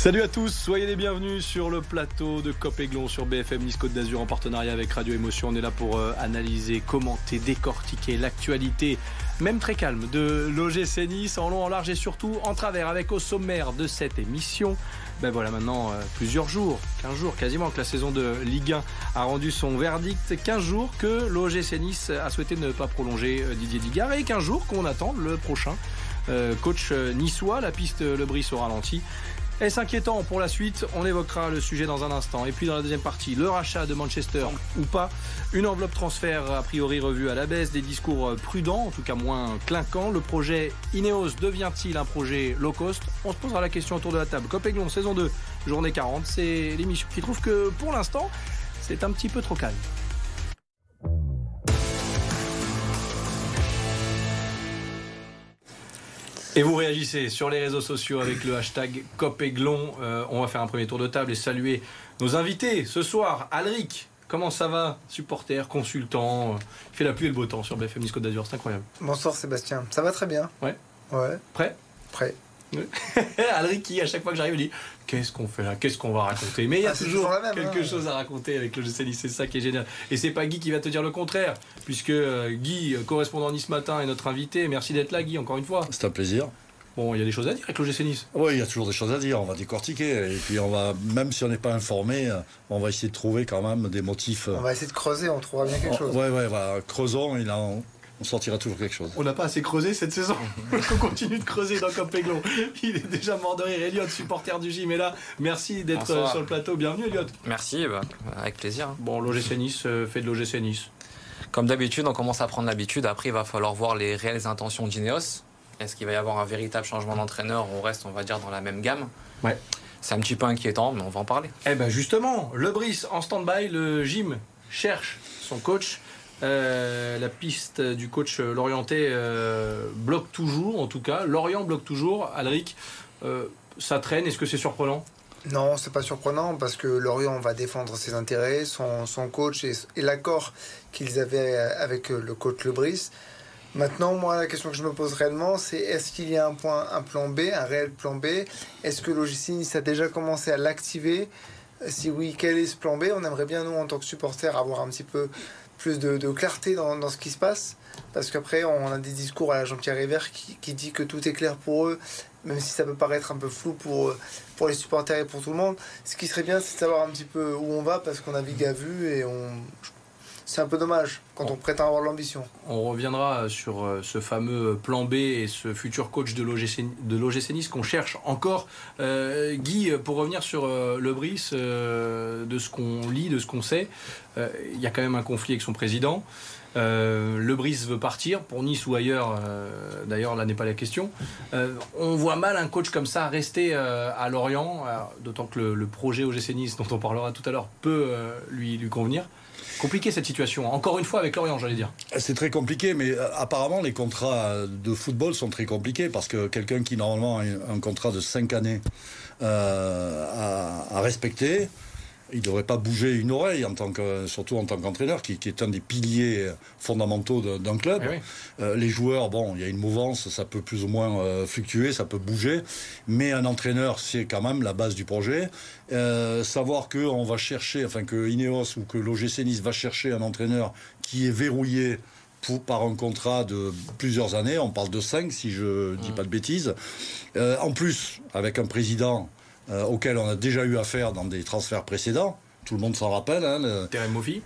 Salut à tous, soyez les bienvenus sur le plateau de Copéglon sur BFM Nice Côte d'Azur en partenariat avec Radio Émotion. On est là pour euh, analyser, commenter, décortiquer l'actualité, même très calme, de l'OGC Nice en long, en large et surtout en travers avec au sommaire de cette émission. Ben voilà maintenant euh, plusieurs jours, 15 jours quasiment que la saison de Ligue 1 a rendu son verdict, 15 jours que l'OGC Nice a souhaité ne pas prolonger euh, Didier Digard et 15 jours qu'on attend le prochain coach niçois, la piste Le Brice au ralenti. Est-ce inquiétant pour la suite On évoquera le sujet dans un instant. Et puis dans la deuxième partie, le rachat de Manchester ou pas, une enveloppe transfert a priori revue à la baisse, des discours prudents, en tout cas moins clinquants. Le projet Ineos devient-il un projet low cost? On se posera la question autour de la table. Copéglon, saison 2, journée 40, c'est l'émission qui trouve que pour l'instant, c'est un petit peu trop calme. Et vous réagissez sur les réseaux sociaux avec le hashtag COPEGLON. Euh, on va faire un premier tour de table et saluer nos invités ce soir. Alric, comment ça va Supporter, consultant, il fait la pluie et le beau temps sur BFM Nice Côte d'Azur, c'est incroyable. Bonsoir Sébastien, ça va très bien. Ouais. Ouais. Prêt? Prêt. Alric qui, à chaque fois que j'arrive, dit Qu'est-ce qu'on fait là? Qu'est-ce qu'on va raconter? Mais il y a ah, toujours, quelque hein. chose à raconter avec le GC c'est ça qui est génial. Et c'est pas Guy qui va te dire le contraire, puisque euh, Guy, correspondant Nice Matin, est notre invité. Merci d'être là, Guy, encore une fois. C'est un plaisir. Bon, il y a des choses à dire avec le GC Nice. Oui, il y a toujours des choses à dire. On va décortiquer. Et puis, on va, même si on n'est pas informé, on va essayer de trouver quand même des motifs. On va essayer de creuser, on trouvera bien quelque chose. Oui, oui, creusons. Il a, on sortira toujours quelque chose. On n'a pas assez creusé cette saison. on continue de creuser dans Copéglon. Il est déjà mort de rire. Elliot, supporter du gym, est là. Merci d'être sur le plateau. Bienvenue, Elliot. Merci, bah, avec plaisir. Bon, l'OGC Nice euh, fait de l'OGC Nice. Comme d'habitude, on commence à prendre l'habitude. Après, il va falloir voir les réelles intentions d'Ineos. Est-ce qu'il va y avoir un véritable changement d'entraîneur ou on reste, on va dire, dans la même gamme? Ouais. C'est un petit peu inquiétant, mais on va en parler. Eh ben justement, le Brice en stand-by, le gym cherche son coach. Euh, la piste du coach Lorienté euh, bloque toujours, en tout cas. Lorient bloque toujours. Alric, euh, ça traîne. Est-ce que c'est surprenant? Non, c'est pas surprenant parce que Lorient va défendre ses intérêts, son, coach et, l'accord qu'ils avaient avec le coach Lebris. Maintenant, moi, la question que je me pose réellement, c'est est-ce qu'il y a un, point, un plan B, un réel plan B? Est-ce que Logistis a déjà commencé à l'activer? Si oui, quel est ce plan B? On aimerait bien, nous, en tant que supporters, avoir un petit peu plus de, clarté dans, ce qui se passe. Parce qu'après, on a des discours à Jean-Pierre River qui, qui, dit que tout est clair pour eux, même si ça peut paraître un peu flou pour, pour les supporters et pour tout le monde. Ce qui serait bien, c'est de savoir un petit peu où on va, parce qu'on navigue à vue et on, c'est un peu dommage quand on, prétend avoir l'ambition. On reviendra sur euh, ce fameux plan B et ce futur coach de l'OGC Nice qu'on cherche encore. Euh, Guy, pour revenir sur euh, le de ce qu'on lit, de ce qu'on sait, il y a quand même un conflit avec son président. le Brice veut partir pour Nice ou ailleurs. D'ailleurs, là n'est pas la question. on voit mal un coach comme ça rester à Lorient, d'autant que le, le, projet OGC Nice, dont on parlera tout à l'heure, peut lui, lui convenir. Compliqué cette situation, encore une fois avec Lorient, j'allais dire. C'est très compliqué, mais euh, apparemment les contrats de football sont très compliqués parce que quelqu'un qui normalement a un contrat de 5 années euh, à, respecter, il ne devrait pas bouger une oreille, en tant que, surtout en tant qu'entraîneur, qui, est un des piliers fondamentaux d'un club. Eh euh, les joueurs, bon, il y a une mouvance, ça peut plus ou moins euh, fluctuer, ça peut bouger, mais un entraîneur, c'est quand même la base du projet. Euh, savoir qu'on va chercher, enfin que Ineos ou que l'OGC Nice va chercher un entraîneur qui est verrouillé pour, par un contrat de plusieurs années, on parle de 5 si je ne dis mmh. pas de bêtises. en plus, avec un président euh, auquel on a déjà eu affaire dans des transferts précédents. Tout le monde s'en rappelle. Hein,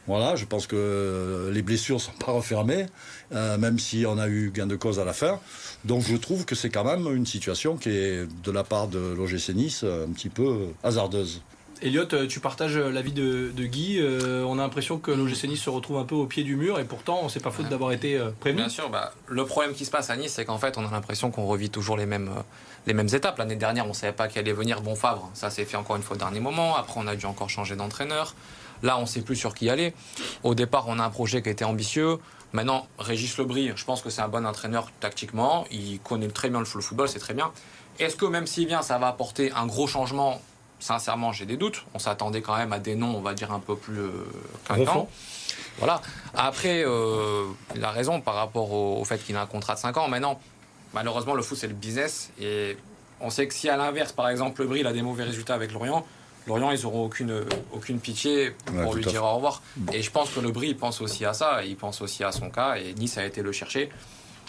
Voilà, je pense que euh, les blessures ne sont pas refermées, euh, même si on a eu gain de cause à la fin. Donc je trouve que c'est quand même une situation qui est, de la part de l'OGC Nice, un petit peu hasardeuse. Elliot, euh, tu partages euh, l'avis de, de Guy. Euh, on a l'impression que l'OGC Nice se retrouve un peu au pied du mur et pourtant, c'est pas faute d'avoir été prévenu. Bien sûr, bah, le problème qui se passe à Nice, c'est qu'en fait, on a l'impression qu'on revit toujours les mêmes, les mêmes étapes. L'année dernière, on ne savait pas qu'elle allait venir Bon Favre. Ça s'est fait encore une fois au dernier moment. Après, on a dû encore changer d'entraîneur. Là, on ne sait plus sur qui aller. Au départ, on a un projet qui été ambitieux. Maintenant, Régis Lebris, je pense que c'est un bon entraîneur tactiquement. Il connaît très bien le football, c'est très bien. Est-ce que même s'il vient, ça va apporter un gros changement sincèrement, j'ai des doutes. On s'attendait quand même à des noms, on va dire, un peu plus euh, Voilà. Après, euh, il a raison par rapport au, fait qu'il a un contrat de 5 ans. Maintenant, malheureusement, le foot, c'est le business. Et On sait que si à l'inverse, par exemple, le Brie a des mauvais résultats avec Lorient, Lorient, ils n'auront aucune, aucune pitié pour Ouais, lui dire au revoir. Et je pense que le Brie, il pense aussi à ça, il pense aussi à son cas, et Nice a été le chercher.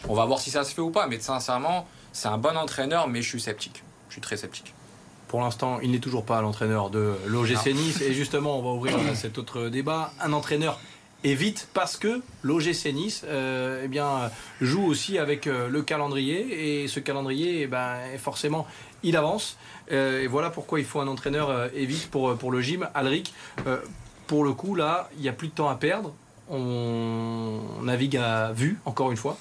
On va voir si ça se fait ou pas, mais sincèrement, c'est un bon entraîneur, mais je suis sceptique. Je suis très sceptique. Pour l'instant, il n'est toujours pas l'entraîneur de l'OGC Nice. Et justement, on va ouvrir cet autre débat. Un entraîneur évite parce que l'OGC Nice euh, eh bien, joue aussi avec euh, le calendrier. Et ce calendrier, eh ben, forcément, il avance. Euh, et voilà pourquoi il faut un entraîneur euh, évite pour, pour le gym. Alric, pour le coup, là, il n'y a plus de temps à perdre. On navigue à vue, encore une fois.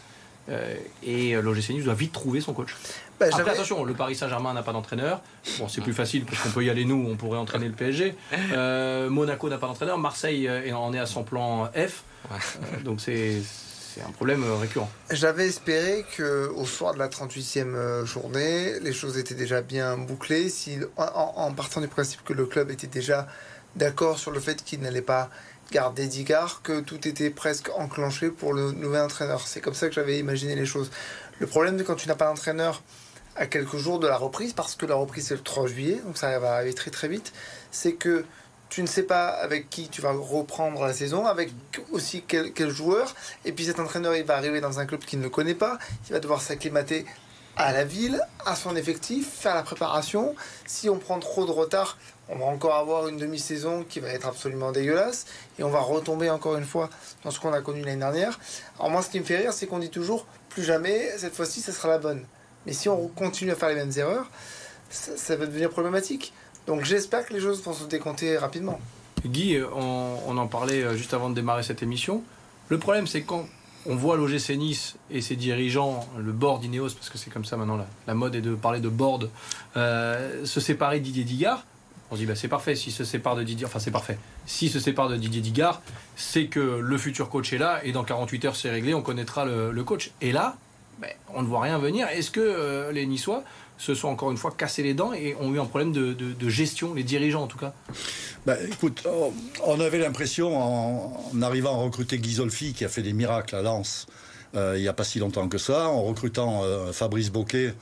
Et l'OGC Nice doit vite trouver son coach. Bah, Après, j'avais- attention, le Paris Saint-Germain n'a pas d'entraîneur. Bon, c'est plus facile parce qu'on peut y aller nous, on pourrait entraîner le PSG. Euh, Monaco n'a pas d'entraîneur. Marseille euh, en est à son plan F. Ouais. Euh, donc c'est c'est un problème récurrent. J'avais espéré que au soir de la 38e euh, journée, les choses étaient déjà bien bouclées, si, en, partant du principe que le club était déjà d'accord sur le fait qu'il n'allait pas garder Digard, que tout était presque enclenché pour le nouvel entraîneur. C'est comme ça que j'avais imaginé les choses. Le problème, c'est quand tu n'as pas d'entraîneur à quelques jours de la reprise, parce que la reprise c'est le 3 juillet, donc ça va arriver très très vite, c'est que tu ne sais pas avec qui tu vas reprendre la saison, avec aussi quel, joueur, et puis cet entraîneur, il va arriver dans un club qu'il ne connaît pas, il va devoir s'acclimater à la ville, à son effectif, faire la préparation. Si on prend trop de retard, on va encore avoir une demi-saison qui va être absolument dégueulasse, et on va retomber encore une fois dans ce qu'on a connu l'année dernière. Alors moi, ce qui me fait rire, c'est qu'on dit toujours, plus jamais, cette fois-ci, ça sera la bonne. Mais si on continue à faire les mêmes erreurs, ça, va devenir problématique. Donc j'espère que les choses vont se décompter rapidement. Guy, on, en parlait euh, juste avant de démarrer cette émission. Le problème, c'est quand on voit l'OGC Nice et ses dirigeants, le board Ineos, parce que c'est comme ça maintenant, la, mode est de parler de board, euh, se séparer Didier Digard. On se dit, bah, c'est parfait, s'il se sépare de Didier, enfin c'est parfait, s'il se sépare de Didier Digard, c'est que le futur coach est là et dans 48 heures c'est réglé, on connaîtra le, le coach. Et là, ben, on ne voit rien venir. Est-ce que euh, les Niçois se sont encore une fois cassés les dents et ont eu un problème de, de- de gestion, les dirigeants en tout cas? Bah, écoute, on- avait l'impression, en, en arrivant à recruter Ghisolfi, qui a fait des miracles à Lens euh, il n'y a pas si longtemps que ça, en recrutant euh, Fabrice Boquet,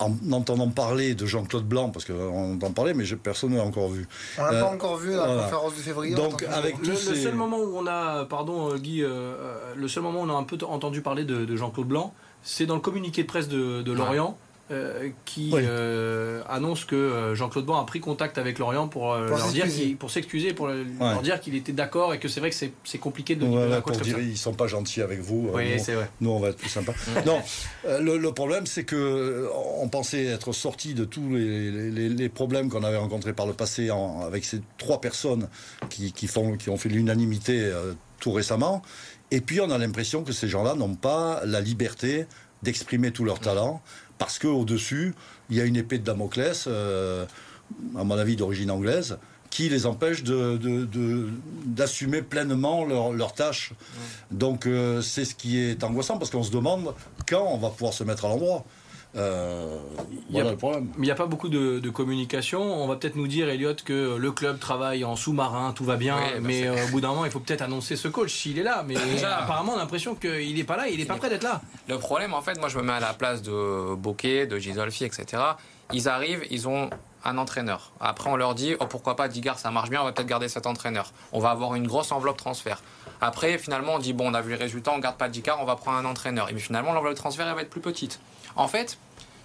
en entendant parler de Jean-Claude Blanc, parce qu'on entend parler, mais je- personne ne l'a encore vu. On l'a Euh, pas encore vu la voilà. conférence de février. Donc, avec- Le, le Tous ces- seul moment où on a, pardon Guy, le seul moment où on a un peu entendu parler de, de Jean-Claude Blanc, c'est dans le communiqué de presse de, de Lorient. euh, qui Oui. euh, annonce que euh, Jean-Claude Blanc a pris contact avec Lorient pour, euh, Pour leur dire pour s'excuser, pour le- leur dire qu'il était d'accord et que c'est vrai que c'est compliqué de pour comme dire ça. ils sont pas gentils avec vous. Oui, nous, c'est vrai. nous, on va être plus sympa. non, le, le problème, c'est que euh, on pensait être sorti de tous les, les- les problèmes qu'on avait rencontrés par le passé en- avec ces trois personnes qui, qui font, qui ont fait l'unanimité tout récemment. Et puis, on a l'impression que ces gens-là n'ont pas la liberté d'exprimer tout leur talent parce qu'au-dessus, il y a une épée de Damoclès, euh, à mon avis d'origine anglaise, qui les empêche de- de- de- d'assumer pleinement leurs leurs tâches. Donc euh, c'est ce qui est angoissant parce qu'on se demande quand on va pouvoir se mettre à l'endroit. Euh, Il y a- le problème. Mais il n'y a pas beaucoup de, de communication. On va peut-être nous dire, Elliot, que le club travaille en sous-marin, tout va bien. Oui, bah mais euh, au bout d'un moment, il faut peut-être annoncer ce coach s'il est là. Mais Déjà. apparemment, on a l'impression qu'il n'est pas là, il n'est pas prêt d'être là. Le problème, en fait, moi, je me mets à la place de Bokeh, de Gisolfi, etc. Ils arrivent, ils ont un entraîneur. Après, on leur dit, oh, pourquoi pas, Digard, ça marche bien, on va peut-être garder cet entraîneur. On va avoir une grosse enveloppe transfert. Après, finalement, on dit, bon, on a vu les résultats, on garde pas Digard, on va prendre un entraîneur. Et puis finalement, l'enveloppe transfert, elle va être plus petite. En fait,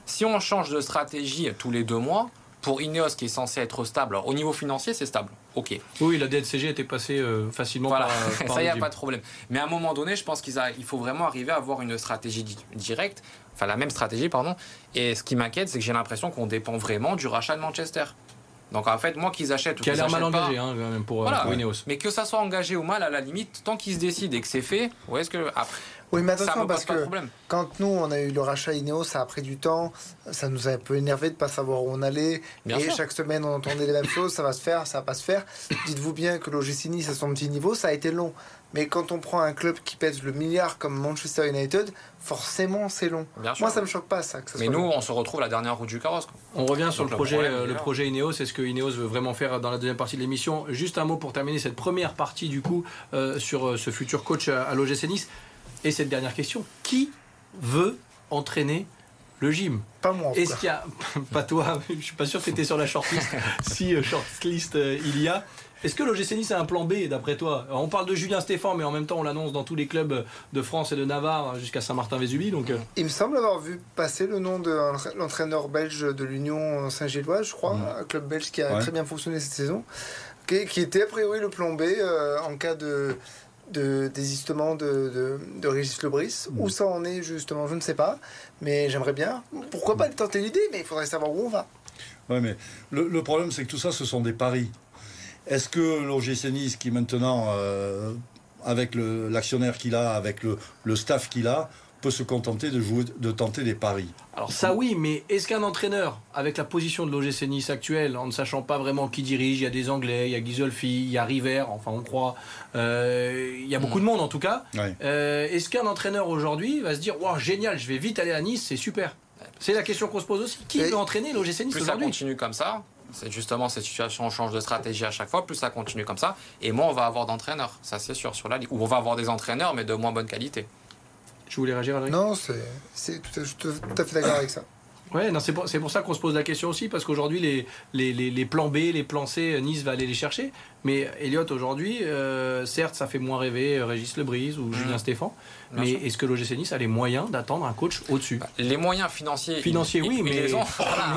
si on change de stratégie tous les deux mois, pour Ineos, qui est censé être stable, alors, au niveau financier, c'est stable. OK. Oui, la DNCG était passée euh, facilement Voilà, par, par ça, il n'y a pas de problème. Mais à un moment donné, je pense qu'il faut vraiment arriver à avoir une stratégie di- directe, enfin la même stratégie, pardon. Et ce qui m'inquiète, c'est que j'ai l'impression qu'on dépend vraiment du rachat de Manchester. Donc en fait, moi qu'ils achètent ou Qui a l'air mal engagé hein, quand même, pour, euh, Voilà. pour Ineos. mais que ça soit engagé ou mal, à la limite, tant qu'ils se décident et que c'est fait, où est-ce que après, Oui, mais ça attention, me parce que problème. quand nous, on a eu le rachat Ineos, ça a pris du temps, ça nous a un peu énervé de pas savoir où on allait, Bien et sûr. chaque semaine, on entendait les mêmes choses, ça va se faire, ça va pas se faire. Dites-vous bien que l'OGC Nice, à son petit niveau, ça a été long. Mais quand on prend un club qui pèse le milliard comme Manchester United, forcément, c'est long. Bien sûr. Moi, ça me choque pas, ça. Que ça Mais soit nous, long. on se retrouve la dernière roue du carrosse. quoi. On revient sur Donc, le projet, problème, euh, le projet Ineos. C'est ce que Ineos veut vraiment faire dans la deuxième partie de l'émission. Juste un mot pour terminer cette première partie du coup euh, sur euh, ce futur coach à, à l'OGC Nice. Et cette dernière question qui veut entraîner le gym. Pas moi. Est-ce qu'il y a, pas toi, je suis pas sûr que tu étais sur la shortlist. si euh, shortlist euh, il y a. Est-ce que l'OGC Nice a un plan B d'après toi? On parle de Julien Stéphan, mais en même temps on l'annonce dans tous les clubs de France et de Navarre jusqu'à Saint-Martin-Vésubie. Donc, euh. Il me semble avoir vu passer le nom de l'entraîneur belge de l'Union Saint-Gilloise, je crois, un club belge qui a très bien fonctionné cette saison, qui, était a priori le plan B en cas de de désistement de, de, Régis Lebris. Où ça en est justement, je ne sais pas. Mais j'aimerais bien. Pourquoi pas tenter l'idée Mais il faudrait savoir où on va. Oui, mais le, problème, c'est que tout ça, ce sont des paris. Est-ce que l'OGC qui maintenant, euh, avec l'actionnaire qu'il a, avec le, le staff qu'il a, peut se contenter de, jouer, de tenter des paris. Alors ça oui, mais est-ce qu'un entraîneur, avec la position de l'OGC Nice actuelle, en ne sachant pas vraiment qui dirige, il y a des Anglais, il y a Ghisolfi, il y a River, enfin on croit, euh, il y a beaucoup de monde en tout cas, euh, est-ce qu'un entraîneur aujourd'hui va se dire, wow, génial, je vais vite aller à Nice, c'est super C'est la question qu'on se pose aussi. Qui veut entraîner l'OGC Nice aujourd'hui Plus ça continue comme ça, c'est justement cette situation, on change de stratégie à chaque fois, plus ça continue comme ça, et moins on va avoir d'entraîneurs, ça c'est sûr, sur la ligue. Ou on va avoir des entraîneurs, mais de moins bonne qualité. Tu voulais réagir, Adrien? Non, c'est tout, tout, à fait d'accord avec ça. Ouais, c'est pour, pour, ça qu'on se pose la question aussi, parce qu'aujourd'hui, les, les, les, plans B, les plans C, Nice va aller les chercher. Mais Elliott, aujourd'hui, euh, certes, ça fait moins rêver euh, Régis Lebrise ou mmh. Julien Stéphan, mais est-ce que l'OGC Nice a les moyens d'attendre un coach au-dessus? Bah, Les moyens financiers. Financiers, oui, mais, les gens,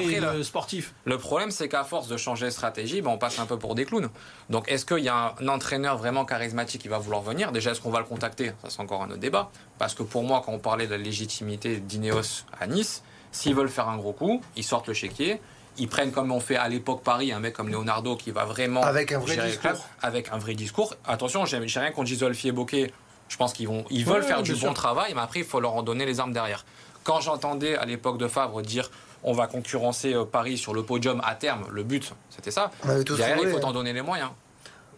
le, sportif. Le problème, c'est qu'à force de changer de stratégie, bah, on passe un peu pour des clowns. Donc, est-ce qu'il y a un entraîneur vraiment charismatique qui va vouloir venir? Déjà, est-ce qu'on va le contacter? Ça, c'est encore un autre débat. Parce que pour moi, quand on parlait de la légitimité d'Ineos à Nice, S'ils veulent faire un gros coup, ils sortent le chéquier. Ils prennent comme on fait à l'époque Paris, un mec comme Leonardo qui va vraiment avec un vrai discours. avec un vrai discours. Attention, j'ai rien contre Gisolfi et Bokeh. Je pense qu'ils vont, ils veulent faire du bon travail, mais après il faut leur en donner les armes derrière. Quand j'entendais à l'époque de Favre dire on va concurrencer euh, Paris sur le podium à terme, le but c'était ça. Derrière, il faut en donner les moyens.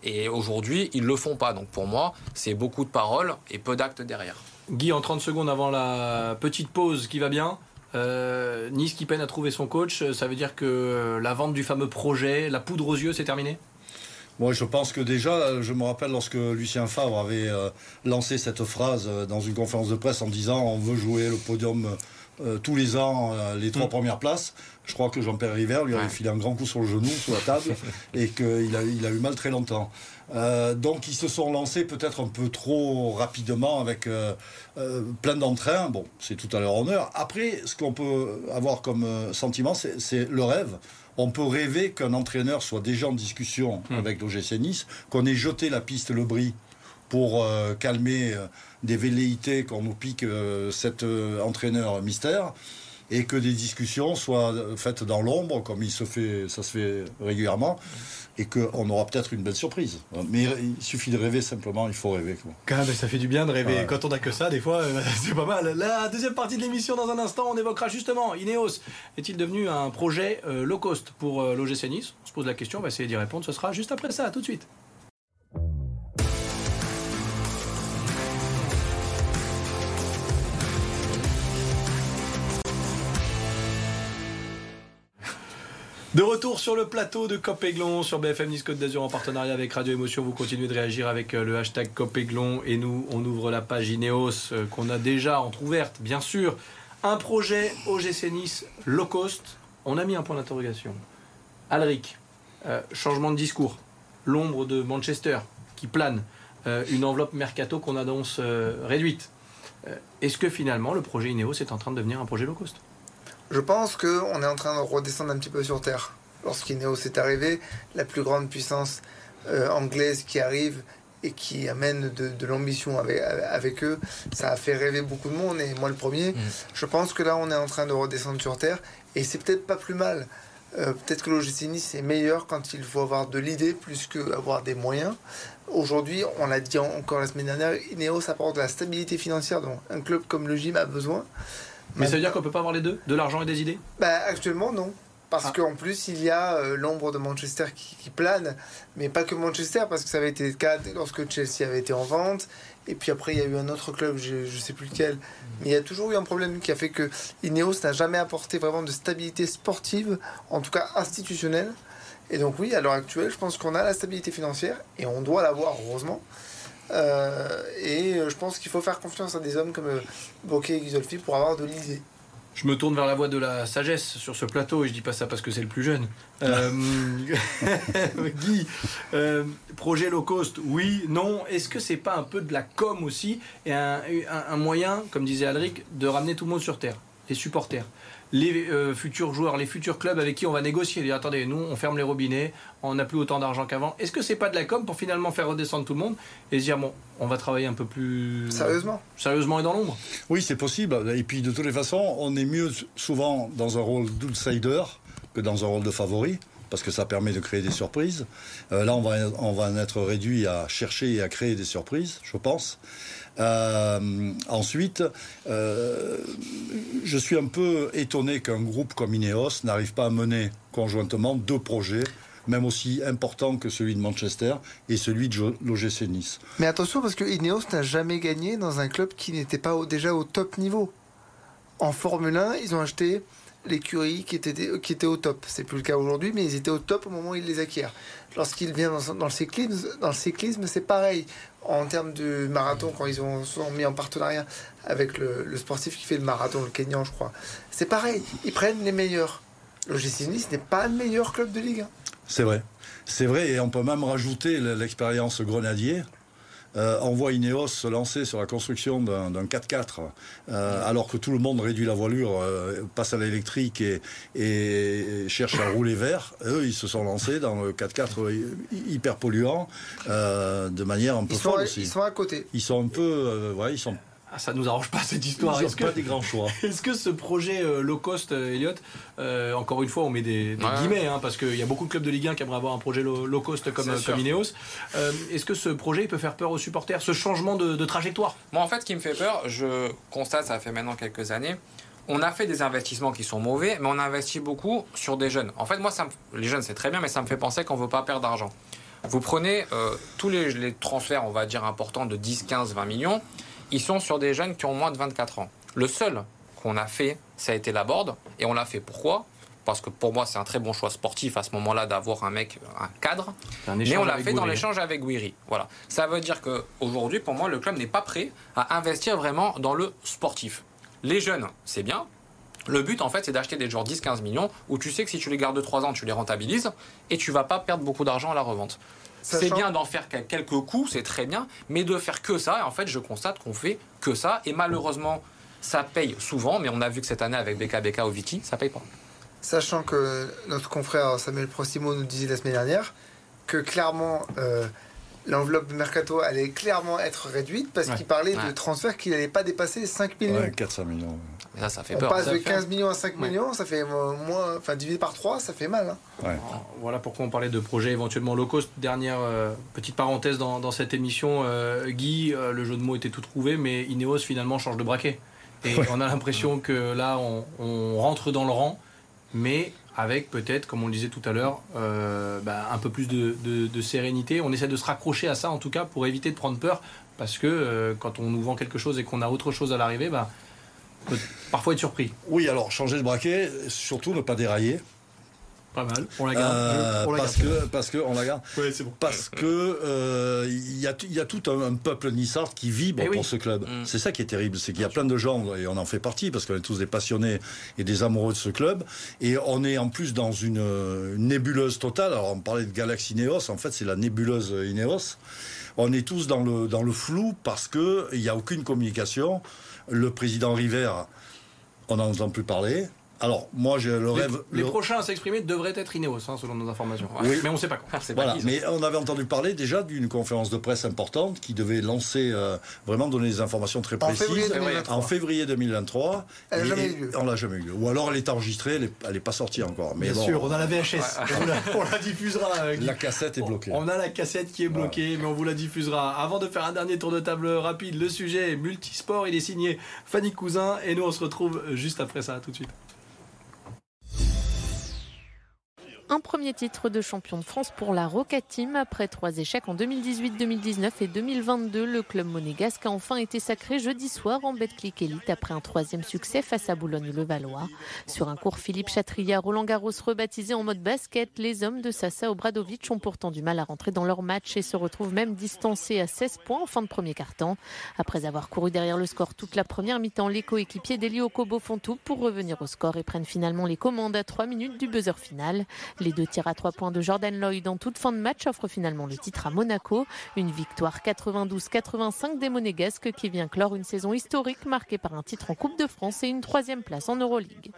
Et aujourd'hui, ils le font pas. Donc pour moi, c'est beaucoup de paroles et peu d'actes derrière. Guy, en 30 secondes avant la petite pause qui va bien, euh, nice qui peine à trouver son coach, ça veut dire que la vente du fameux projet, la poudre aux yeux, c'est terminé? Moi, je pense que déjà, je me rappelle lorsque Lucien Favre avait euh, lancé cette phrase euh, dans une conférence de presse en disant on veut jouer le podium tous les ans, les trois mm. premières places. Je crois que Jean-Pierre River lui avait filé un grand coup sur le genou, sous la table, et qu'il a, il a eu mal très longtemps. Euh, donc ils se sont lancés peut-être un peu trop rapidement avec euh, euh, plein d'entrain. Bon, c'est tout à leur honneur. Après, ce qu'on peut avoir comme sentiment, c'est le rêve. On peut rêver qu'un entraîneur soit déjà en discussion hmm. avec l'OGC Nice, qu'on ait jeté la piste Le Pour calmer des velléités qu'on nous pique cet entraîneur mystère et que des discussions soient faites dans l'ombre, comme il se fait, ça se fait régulièrement, et qu'on aura peut-être une belle surprise. Mais il suffit de rêver simplement, il faut rêver. Quand ça fait du bien de rêver. Quand on n'a que ça, des fois, euh, c'est pas mal. La deuxième partie de l'émission, dans un instant, on évoquera justement Ineos. Est-il devenu un projet euh, low cost pour euh, l'OGC Nice? On se pose la question, on va essayer d'y répondre. Ce sera juste après ça, tout de suite. De retour sur le plateau de Copéglon sur BFM Nice Côte d'Azur en partenariat avec Radio Émotion. Vous continuez de réagir avec euh, le hashtag Copéglon et nous, on ouvre la page Ineos euh, qu'on a déjà entrouverte, bien sûr. Un projet OGC Nice low cost. On a mis un point d'interrogation. Alric, euh, changement de discours. L'ombre de Manchester qui plane. une enveloppe mercato qu'on annonce réduite. Est-ce que finalement le projet Ineos est en train de devenir un projet low cost? Je pense qu'on est en train de redescendre un petit peu sur Terre. Lorsqu'Ineos est arrivé, la plus grande puissance euh, anglaise qui arrive et qui amène de, l'ambition avec, eux, ça a fait rêver beaucoup de monde, et moi le premier. Mm. Je pense que là, on est en train de redescendre sur Terre, et c'est peut-être pas plus mal. Euh, peut-être que l'OGC Nice est meilleur quand il faut avoir de l'idée plus qu'avoir des moyens. Aujourd'hui, on l'a dit encore la semaine dernière, Ineos apporte de la stabilité financière dont un club comme le Gym a besoin. Mais ça veut dire qu'on peut pas avoir les deux De l'argent et des idées? Bah, Actuellement, non. Parce ah. qu'en plus, il y a euh, l'ombre de Manchester qui, plane, mais pas que Manchester, parce que ça avait été le cas lorsque Chelsea avait été en vente. Et puis après, il y a eu un autre club, je ne sais plus lequel. Mais il y a toujours eu un problème qui a fait que Ineos n'a jamais apporté vraiment de stabilité sportive, en tout cas institutionnelle. Et donc oui, à l'heure actuelle, je pense qu'on a la stabilité financière, et on doit l'avoir, heureusement. Euh, euh, je pense qu'il faut faire confiance à des hommes comme euh, Bokeh et Ghisolfi pour avoir de l'idée. Je me tourne vers la voie de la sagesse sur ce plateau et je dis pas ça parce que c'est le plus jeune. Euh, Guy, euh, projet low cost, oui, non. Est-ce que c'est pas un peu de la com aussi et un, un, un moyen, comme disait Alric, de ramener tout le monde sur terre, les supporters? Les euh, futurs joueurs, les futurs clubs avec qui on va négocier. Dire attendez, nous on ferme les robinets, on n'a plus autant d'argent qu'avant. Est-ce que c'est pas de la com pour finalement faire redescendre tout le monde et se dire bon, on va travailler un peu plus sérieusement, sérieusement et dans l'ombre? Oui, c'est possible. Et puis de toutes les façons, on est mieux souvent dans un rôle d'outsider que dans un rôle de favori parce que ça permet de créer des surprises. Euh, là, on va, en être réduit à chercher et à créer des surprises, je pense. Euh, ensuite, euh, je suis un peu étonné qu'un groupe comme Ineos n'arrive pas à mener conjointement deux projets même aussi importants que celui de Manchester et celui de l'OGC Nice. Mais attention parce que Ineos n'a jamais gagné dans un club qui n'était pas déjà au top niveau. En Formule 1, ils ont acheté l'écurie qui était, qui était au top. C'est plus le cas aujourd'hui, mais ils étaient au top au moment où ils les acquièrent. Lorsqu'ils viennent dans, le cyclisme, dans le cyclisme, c'est pareil. En termes de marathon, quand ils ont, sont mis en partenariat avec le, sportif qui fait le marathon, le Kenyan, je crois, c'est pareil. Ils prennent les meilleurs. Le GC Nice n'est pas le meilleur club de Ligue 1. C'est vrai. C'est vrai, et on peut même rajouter l'expérience grenadier. Euh, on voit Ineos se lancer sur la construction d'un 4x4, euh, alors que tout le monde réduit la voilure, euh, passe à l'électrique et, cherche à rouler vert. Eux, ils se sont lancés dans le 4x4 hyper polluant de manière un peu folle aussi. Ils sont à côté. Ils sont un peu, ouais, ils sont ah, ça nous arrange pas cette histoire. Est-ce que, pas des grands choix. Est-ce que ce projet euh, low cost, euh, Elliot, euh, encore une fois, on met des, guillemets, hein, parce qu'il y a beaucoup de clubs de Ligue 1 qui aimeraient avoir un projet low, cost comme, comme Ineos. Est-ce que ce projet peut faire peur aux supporters, ce changement de, trajectoire? Moi, en fait, ce qui me fait peur, je constate, ça fait maintenant quelques années, on a fait des investissements qui sont mauvais, mais on a investi beaucoup sur des jeunes. En fait, moi, ça les jeunes, c'est très bien, mais ça me fait penser qu'on ne veut pas perdre d'argent. Vous prenez tous les, les transferts, on va dire, importants de 10, 15, 20 millions ils sont sur des jeunes qui ont moins de 24 ans. Le seul qu'on a fait, ça a été la board. Et on l'a fait pourquoi? Parce que pour moi, c'est un très bon choix sportif à ce moment-là d'avoir un mec, un cadre. mais on l'a fait dans l'échange avec Guiri. Voilà. Ça veut dire qu'aujourd'hui, pour moi, le club n'est pas prêt à investir vraiment dans le sportif. Les jeunes, c'est bien. Le but, en fait, c'est d'acheter des joueurs 10-15 millions où tu sais que si tu les gardes 3 ans, tu les rentabilises et tu vas pas perdre beaucoup d'argent à la revente. C'est bien d'en faire quelques coups, c'est très bien, mais de faire que ça, et en fait, je constate qu'on fait que ça, et malheureusement, ça paye souvent, mais on a vu que cette année avec BKBK au Viti, ça paye pas. Sachant que notre confrère Samuel Prostimo nous disait la semaine dernière que clairement euh, l'enveloppe de Mercato allait clairement être réduite parce qu'il parlait de transferts qui n'allaient pas dépasser 5 millions. Ouais, 400 millions. Mais ça fait On peur. passe de 15 millions à 5 millions, ça fait moins, enfin divisé par 3, ça fait mal. Hein. Voilà pourquoi on parlait de projets éventuellement low cost. Dernière euh, petite parenthèse dans, cette émission, euh, Guy, euh, le jeu de mots était tout trouvé, mais Ineos finalement change de braquet. Et on a l'impression que là, on rentre dans le rang, mais avec peut-être, comme on le disait tout à l'heure, euh, bah, un peu plus de, sérénité. On essaie de se raccrocher à ça en tout cas pour éviter de prendre peur, parce que euh, quand on nous vend quelque chose et qu'on a autre chose à l'arrivée, bah, on peut parfois être surpris. Oui, alors changer de braquet, surtout ne pas dérailler. Pas mal. On la garde. Euh, parce, Que, parce que on la garde. c'est bon. Parce que euh, il y, a, y, a, tout un, peuple nissard qui vibre eh pour ce club. Mm. C'est ça qui est terrible, c'est qu'il y a plein de gens et on en fait partie parce qu'on est tous des passionnés et des amoureux de ce club et on est en plus dans une, nébuleuse totale. Alors on parlait de Galaxy Ineos, en fait c'est la nébuleuse Ineos. On est tous dans le dans le flou parce que il n'y a aucune communication. Le président River, on n'en entend plus parler. Alors, moi, j'ai le rêve. Les, prochains à s'exprimer devraient être Ineos, hein, selon nos informations. Oui. Mais on ne sait pas quand. Voilà. mais on avait entendu parler déjà d'une conférence de presse importante qui devait lancer, euh, vraiment donner des informations très précises. En février 2023. Elle n'a jamais eu lieu. On l'a jamais eu lieu. Ou alors elle est enregistrée, elle n'est pas sortie encore. Mais Bien sûr, on a la VHS. on, la, diffusera. Euh, la cassette est bloquée. On a la cassette qui est bloquée, mais on vous la diffusera. Avant de faire un dernier tour de table rapide, le sujet multisport, il est signé Fanny Cousin. Et nous, on se retrouve juste après ça. tout de suite. Première premier titre de champion de France pour la Roca Team. Après trois échecs en 2018, 2019 et 2022, le club monégasque a enfin été sacré jeudi soir en Betclic Elite après un troisième succès face à Boulogne-le-Valois. Sur un cours Philippe Chatriat, Roland Garros rebaptisé en mode basket, les hommes de Sassa Obradovic ont pourtant du mal à rentrer dans leur match et se retrouvent même distancés à 16 points en fin de premier quart-temps. Après avoir couru derrière le score toute la première mi-temps, les coéquipiers d'Elio Kobo font tout pour revenir au score et prennent finalement les commandes à 3 minutes du buzzer final. Les deux tirs à 3 points de Jordan Lloyd en toute fin de match offrent finalement le titre à Monaco. Une victoire 92-85 des Monégasques qui vient clore une saison historique marquée par un titre en Coupe de France et une troisième place en Euroleague.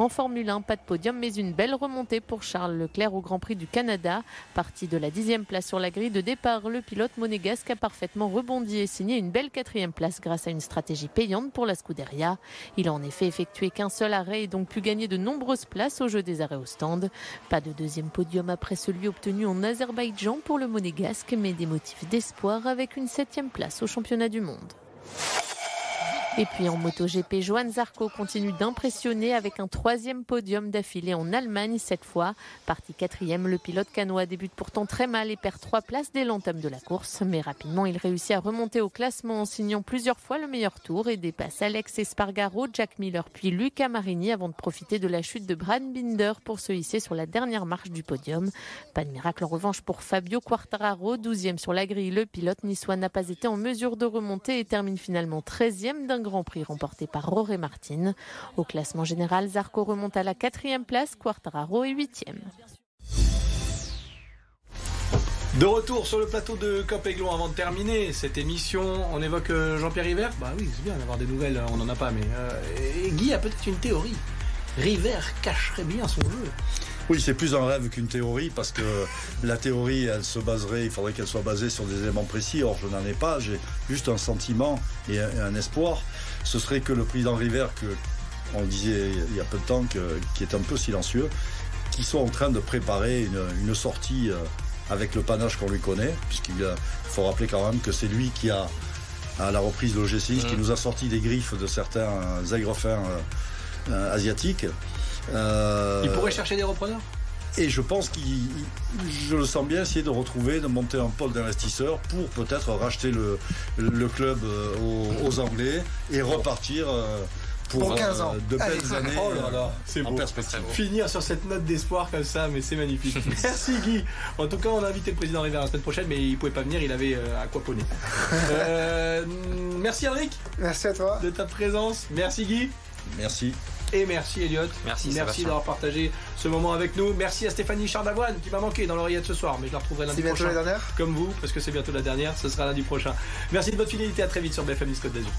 En Formule 1, pas de podium, mais une belle remontée pour Charles Leclerc au Grand Prix du Canada. Parti de la dixième place sur la grille de départ, le pilote monégasque a parfaitement rebondi et signé une belle quatrième place grâce à une stratégie payante pour la Scuderia. Il a en effet effectué qu'un seul arrêt et donc pu gagner de nombreuses places au jeu des arrêts au stand. Pas de deuxième podium après celui obtenu en Azerbaïdjan pour le monégasque, mais des motifs d'espoir avec une septième place au championnat du monde. Et puis en MotoGP, Johan Zarco continue d'impressionner avec un troisième podium d'affilée en Allemagne cette fois. Parti quatrième, le pilote canois débute pourtant très mal et perd trois places dès l'entame de la course. Mais rapidement, il réussit à remonter au classement en signant plusieurs fois le meilleur tour et dépasse Alex Espargaro, Jack Miller puis Luca Marini avant de profiter de la chute de Brad Binder pour se hisser sur la dernière marche du podium. Pas de miracle en revanche pour Fabio Quartararo, 12e sur la grille. Le pilote niçois n'a pas été en mesure de remonter et termine finalement 13e d'un Grand Prix remporté par Roré Martin. Au classement général, Zarco remonte à la quatrième place, Quartararo est huitième. De retour sur le plateau de Cop Aiglon avant de terminer cette émission, on évoque euh, Jean-Pierre River. Bah oui, c'est bien d'avoir des nouvelles, on n'en a pas, mais euh, Guy a peut-être une théorie. River cacherait bien son jeu. Oui, c'est plus un rêve qu'une théorie parce que la théorie, elle se baserait, il faudrait qu'elle soit basée sur des éléments précis. Or, je n'en ai pas. J'ai juste un sentiment et un, et un espoir. Ce serait que le président River, que on disait il y a peu de temps, que- qui est un peu silencieux, qui soit en train de préparer une, une sortie euh, avec le panache qu'on lui connaît, puisqu'il faut rappeler quand même que c'est lui qui a à la reprise de l'OGC6 qui Mm. nous a sorti des griffes de certains aigrefins euh, euh, asiatiques. Euh, Il pourrait chercher des repreneurs? Et je pense qu'il, je le sens bien, essayer de retrouver, de monter un pôle d'investisseurs pour peut-être racheter le, le club euh, aux, aux Anglais et repartir euh, pour, Pour 15 ans. de belles Allez. années Oh là là, c'est en beau. perspective. Finir sur cette note d'espoir comme ça, mais c'est magnifique. Merci Guy. En tout cas, on a invité le président River la semaine prochaine, mais il pouvait pas venir, il avait euh, aquaponé. Euh, merci Eric Merci à toi. de ta présence. Merci Guy. Merci. Et merci Elliot. Merci, Merci d'avoir partagé ce moment avec nous. Merci à Stéphanie Chardavoine qui m'a manqué dans l'oreillette ce soir, mais je la retrouverai lundi C'est bientôt prochain. la dernière? Comme vous, parce que c'est bientôt la dernière, ce sera lundi prochain. Merci de votre fidélité, à très vite sur BFM Nice Côte d'Azur.